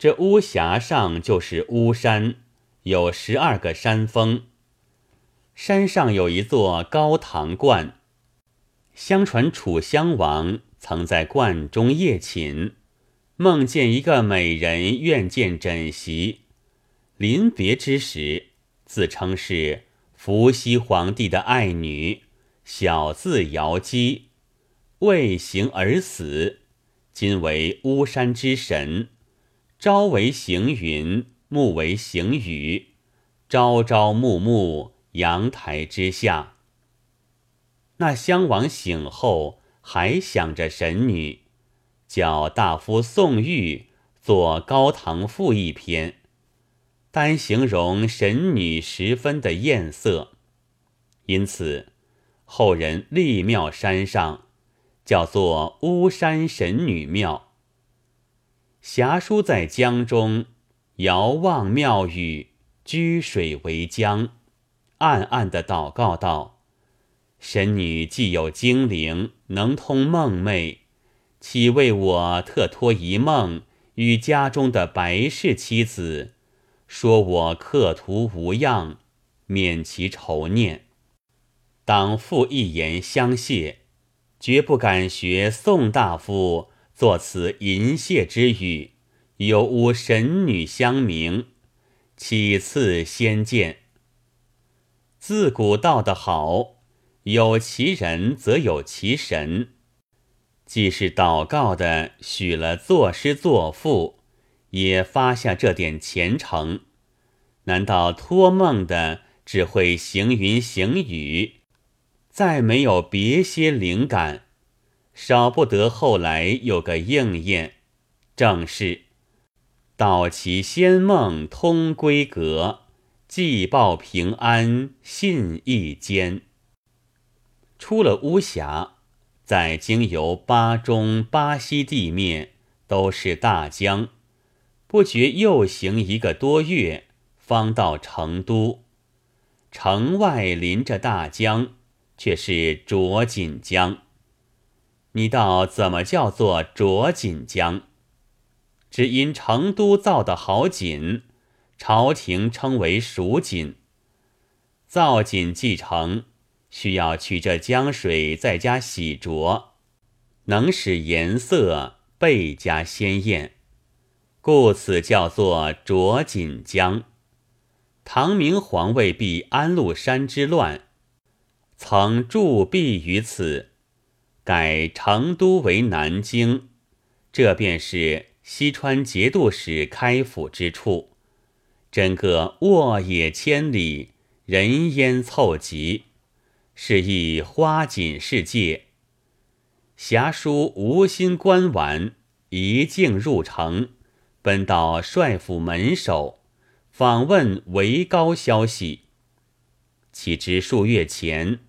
这巫峡上就是巫山，有十二个山峰。山上有一座高堂观，相传楚襄王曾在观中夜寝，梦见一个美人愿见枕席，临别之时，自称是伏羲皇帝的爱女，小字瑶姬，未行而死，今为巫山之神。朝为行云，暮为行雨，朝朝暮暮，阳台之下。那襄王醒后，还想着神女，叫大夫宋玉作《高堂赋》一篇，单形容神女十分的艳色，因此后人立庙山上，叫做巫山神女庙。侠书在江中，遥望庙宇，居水为江，暗暗的祷告道：“神女既有精灵，能通梦寐，岂为我特托一梦，与家中的白氏妻子，说我客途无恙，免其愁念。当复一言相谢，绝不敢学宋大夫。”作此淫亵之语，有无神女相明，岂次先见？自古道得好，有其人则有其神。既是祷告的，许了作诗作赋，也发下这点虔诚。难道托梦的只会行云行雨，再没有别些灵感？少不得后来有个应验，正是道其仙梦通闺阁，既报平安信义间。出了巫峡，在经由巴中、巴西地面，都是大江，不觉又行一个多月，方到成都。城外临着大江，却是浊锦江。你道怎么叫做浊锦江？只因成都造的好锦，朝廷称为蜀锦。造锦既成，需要取这江水再加洗濯，能使颜色倍加鲜艳，故此叫做浊锦江。唐明皇为避安禄山之乱，曾驻避于此。改成都为南京，这便是西川节度使开府之处。整个沃野千里，人烟凑集，是亦花锦世界。侠书无心观玩，一径入城，奔到帅府门首，访问韦高消息。岂知数月前。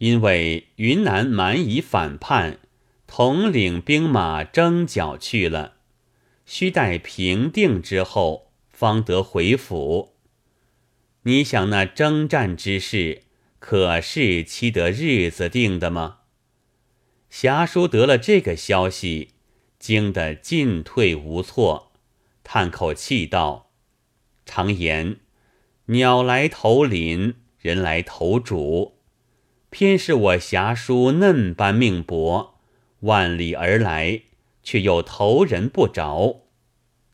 因为云南蛮夷反叛，统领兵马征剿去了，须待平定之后，方得回府。你想那征战之事，可是期得日子定的吗？侠叔得了这个消息，惊得进退无措，叹口气道：“常言，鸟来投林，人来投主。”偏是我侠叔嫩般命薄，万里而来，却又投人不着。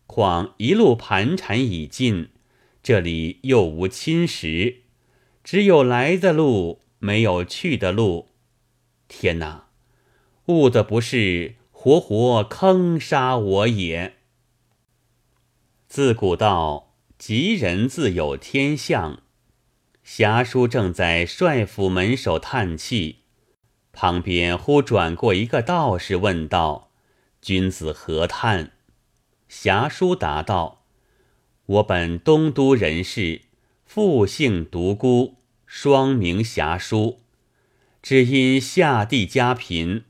况一路盘缠已尽，这里又无侵蚀，只有来的路，没有去的路。天哪，误的不是活活坑杀我也。自古道，吉人自有天相。侠叔正在帅府门首叹气，旁边忽转过一个道士，问道：“君子何叹？”侠叔答道：“我本东都人士，父姓独孤，双名侠叔，只因下地家贫，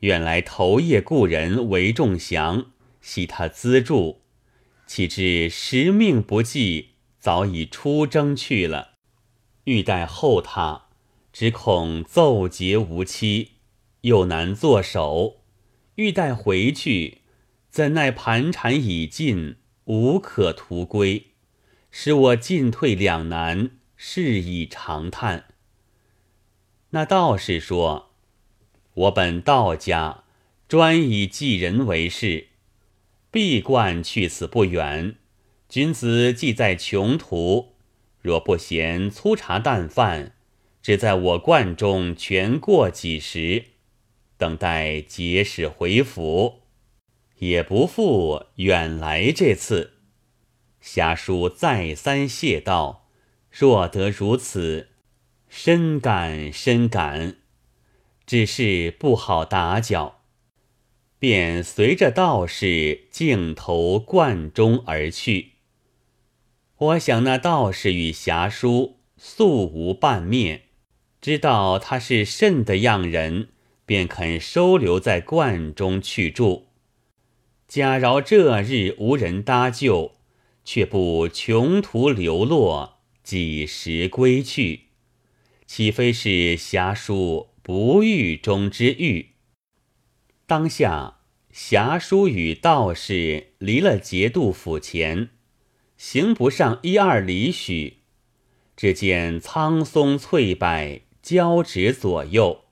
远来投夜故人韦仲祥，系他资助，岂知时命不济，早已出征去了。”欲待后他，只恐奏节无期，又难作守；欲待回去，怎奈盘缠已尽，无可图归，使我进退两难，是以长叹。那道士说：“我本道家，专以济人为事，闭关去此不远。君子既在穷途，若不嫌粗茶淡饭，只在我观中全过几时，等待节使回府，也不负远来这次。”侠叔再三谢道：“若得如此。”深感深感，只是不好打搅，便随着道士径投观中而去。我想那道士与侠书素无半面，知道他是甚的样人，便肯收留在观中去住。假饶这日无人搭救，却不穷途流落，几时归去？岂非是侠书不遇中之遇？当下侠书与道士离了节度府前，行不上一二里许，只见苍松翠柏交织左右，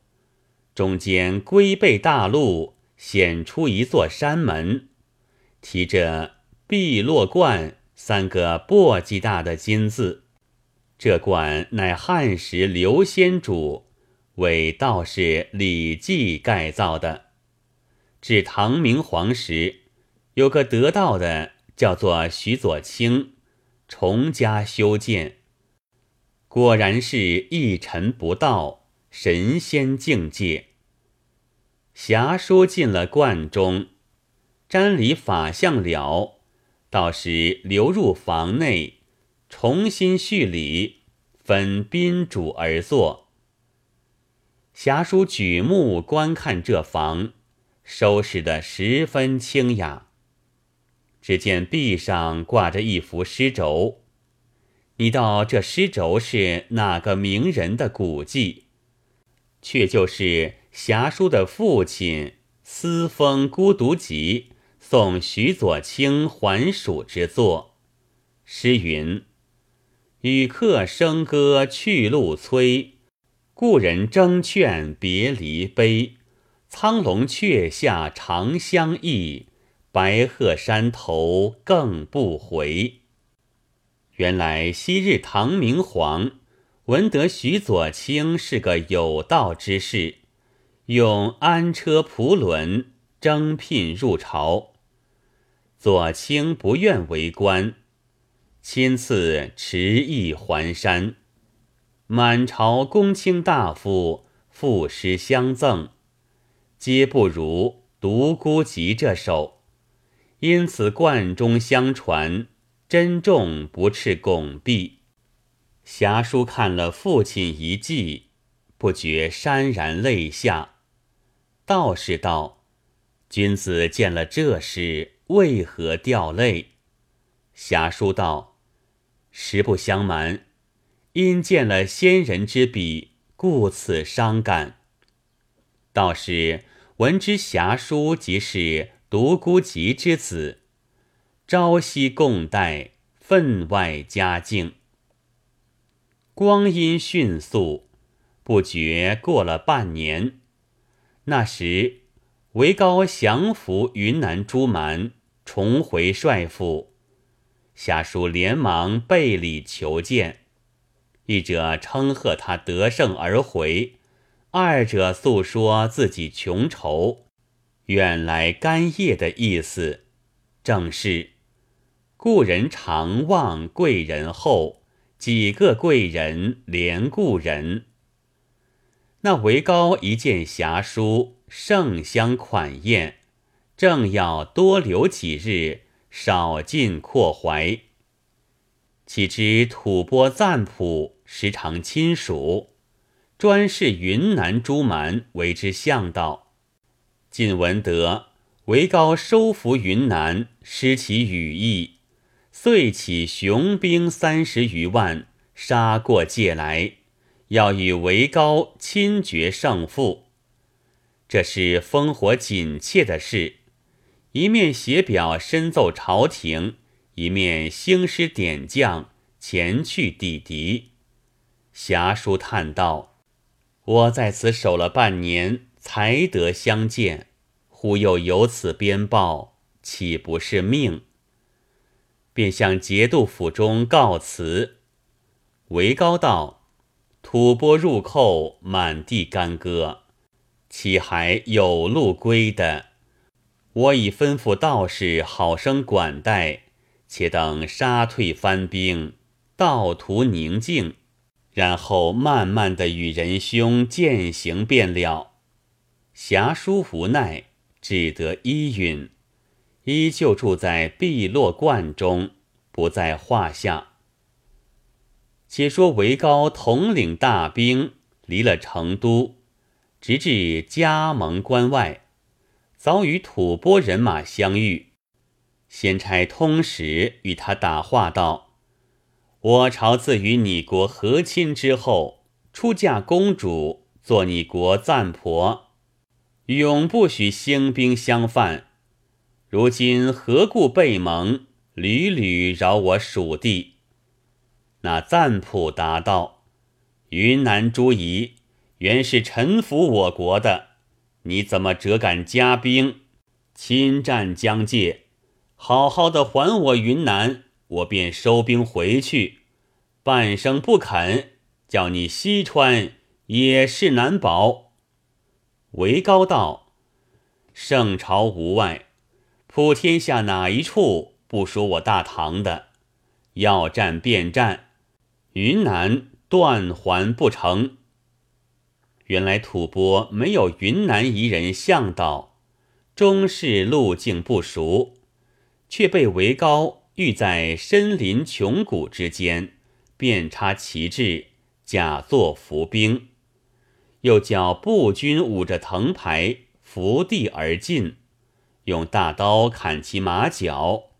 中间龟背大路显出一座山门，提着“碧落观”三个簸箕大的金字。这观乃汉时刘先主为道士李济盖造的。至唐明皇时，有个得道的叫做徐左卿，重加修建。果然是一尘不到，神仙境界。侠书进了观中，瞻礼法相了，到时流入房内。重新叙礼，分宾主而坐。侠书举目观看这房，收拾得十分清雅。只见壁上挂着一幅诗轴，你道这诗轴是哪个名人的古迹？却就是侠书的父亲《私封孤独集》送徐左卿还蜀之作。诗云。与客笙歌去路催，故人争劝别离悲。苍龙雀下长相忆，白鹤山头更不回。原来昔日唐明皇闻得徐左卿是个有道之士，用安车蒲轮征聘入朝。左卿不愿为官。亲赐持意还山，满朝公卿大夫赋诗相赠，皆不如独孤集这首。因此贯中相传，珍重不斥拱璧。侠书看了父亲遗迹，不觉潸然泪下。道士道：“君子见了这事，为何掉泪？”侠书道。实不相瞒，因见了先人之笔，故此伤感。道士闻之侠书即是独孤及之子，朝夕共戴，分外佳境。光阴迅速，不觉过了半年。那时韦高降服云南诸蛮，重回帅府。侠书连忙备礼求见，一者称贺他得胜而回，二者诉说自己穷愁，远来干谒的意思，正是故人常望贵人后，几个贵人连故人。那韦高一见侠书，盛相款宴，正要多留几日。少尽阔怀，岂知吐蕃赞普时常亲属，专视云南诸蛮为之向导。晋文德韦高收服云南，失其羽翼，遂起雄兵三十余万，杀过界来，要与韦高亲决胜负。这是烽火紧切的事。一面写表深奏朝廷，一面兴师点将前去抵敌。侠书叹道：“我在此守了半年，才得相见，忽又有此鞭报，岂不是命？”便向节度府中告辞。韦高道：“吐蕃入寇，满地干戈，岂还有路归的？”我已吩咐道士好生管待，且等杀退番兵，道途宁静，然后慢慢的与仁兄践行便了。侠叔无奈，只得依允，依旧住在碧落观中，不在话下。且说韦高统领大兵，离了成都，直至加盟关外。早与吐蕃人马相遇，先差通使与他打话道：“我朝自与你国和亲之后，出嫁公主做你国赞婆，永不许兴兵相犯。如今何故背盟，屡屡扰我蜀地？”那赞普答道：“云南诸夷原是臣服我国的。”你怎么折敢加兵侵占疆界？好好的还我云南，我便收兵回去。半生不肯，叫你西川也是难保。韦高道：圣朝无外，普天下哪一处不属我大唐的？要战便战，云南断还不成。原来吐蕃没有云南夷人向导，终是路径不熟，却被韦高遇在深林穷谷之间，遍插旗帜，假作伏兵，又叫步军捂着藤牌伏地而进，用大刀砍其马脚，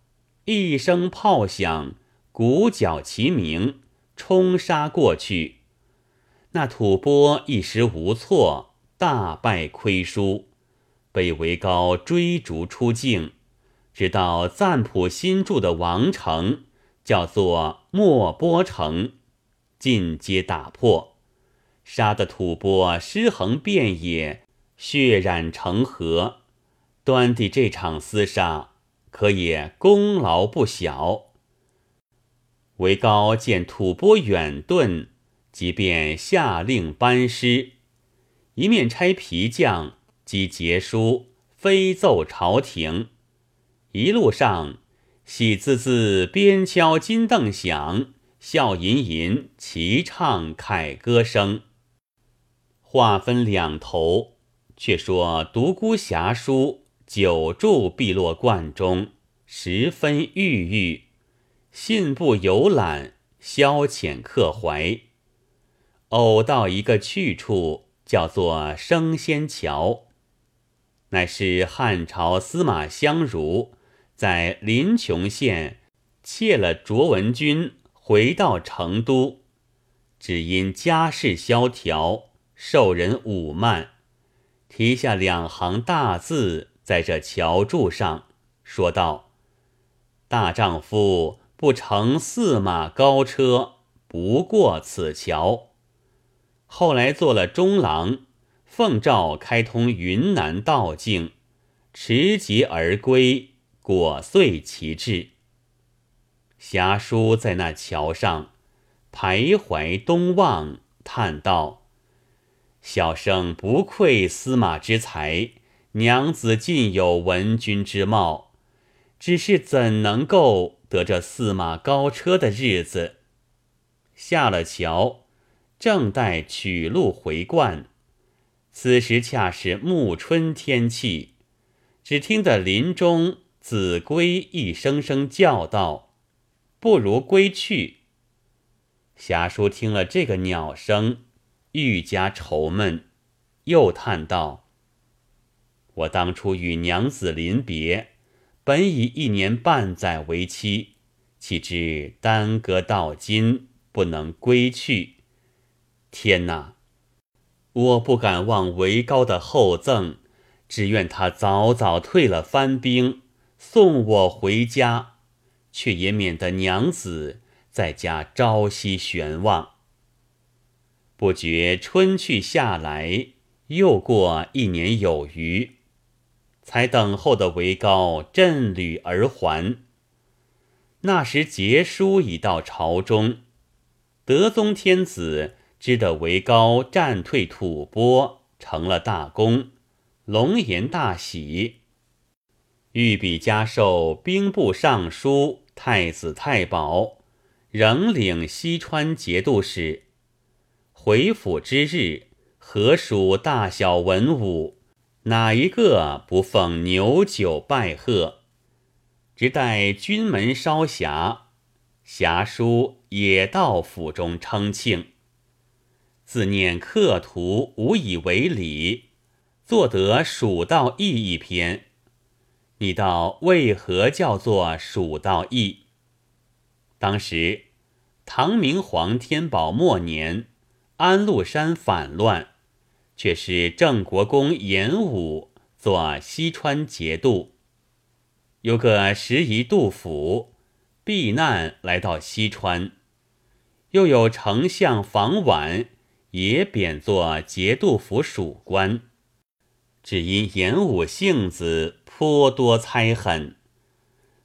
一声炮响，鼓角齐鸣，冲杀过去。那吐蕃一时无措，大败亏输，被韦高追逐出境，直到赞普新筑的王城，叫做莫波城，尽皆打破，杀得吐蕃尸横遍野，血染成河。端地这场厮杀，可也功劳不小。韦高见吐蕃远遁。即便下令班师，一面差皮匠及节书飞奏朝廷，一路上喜滋滋鞭敲金镫响，笑吟吟齐唱凯歌声。话分两头，却说独孤侠书久住碧落观中，十分郁郁，信步游览，消遣客怀。偶到一个去处，叫做升仙桥，乃是汉朝司马相如在临邛县窃了卓文君，回到成都，只因家世萧条，受人侮慢，题下两行大字在这桥柱上，说道：“大丈夫不乘驷马高车，不过此桥。”后来做了中郎，奉诏开通云南道境，持节而归，果遂其志。侠叔在那桥上徘徊东望，叹道：“小生不愧司马之才，娘子尽有文君之貌，只是怎能够得这驷马高车的日子？”下了桥。正待取路回观，此时恰是暮春天气，只听得林中子规一声声叫道：“不如归去。”侠叔听了这个鸟声，愈加愁闷，又叹道：“我当初与娘子临别，本以一年半载为期，岂知耽搁到今，不能归去。”天哪！我不敢忘韦高的厚赠，只愿他早早退了番兵，送我回家。却也免得娘子在家朝夕悬望。不觉春去夏来，又过一年有余，才等候的韦高振旅而还。那时节书已到朝中，德宗天子知得韦高战退吐蕃，成了大功，龙颜大喜。御笔加授兵部尚书、太子太保，仍领西川节度使。回府之日，何属大小文武，哪一个不奉牛酒拜贺？直待军门稍暇，侠书也到府中称庆。自念客徒无以为礼，作得《蜀道义》一篇。你道为何叫做蜀道义？当时唐明皇天宝末年，安禄山反乱，却是郑国公严武做西川节度。有个时宜杜甫避难来到西川，又有丞相房婉也贬作节度府属官，只因严武性子。颇多猜恨，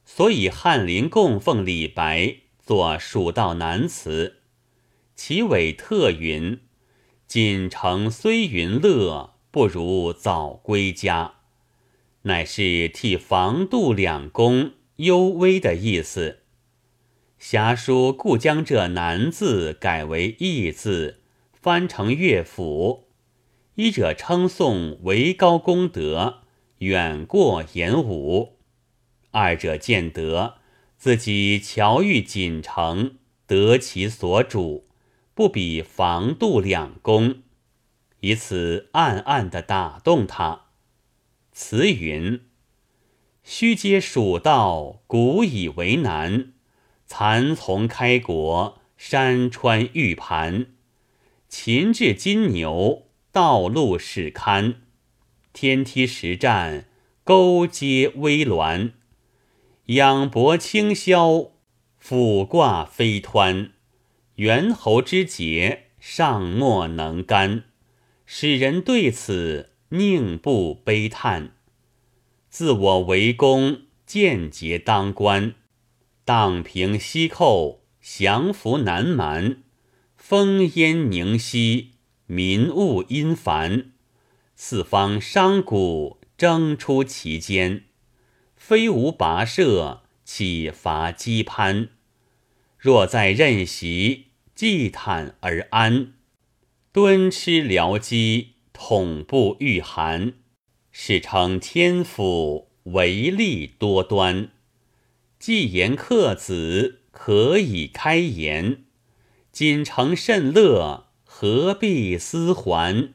所以翰林供奉李白作《蜀道难词》，其尾特云：“锦城虽云乐，不如早归家。”乃是替房杜两公幽微的意思。侠书故将这难字改为易字，翻成乐府，一者称颂为高功德。远过演武，二者见得自己巧遇锦城，得其所主，不比防度两功，以此暗暗的打动他。词云：须嗟蜀道，古以为难；蚕丛开国，山川欲盘。秦至金牛，道路始堪。天梯石栈，勾接危峦；仰脖清霄，俯挂飞湍。猿猴之节，尚莫能干，使人对此宁不悲叹？自我为公，见节当官，荡平西寇，降服南蛮，烽烟凝息，民物殷烦。四方商贾争出其间，非无跋涉，岂乏羁攀？若在任席，祭坦而安，敦吃疗饥，统不御寒，是称天府，为利多端。既言克子，可以开言。锦城甚乐，何必思还？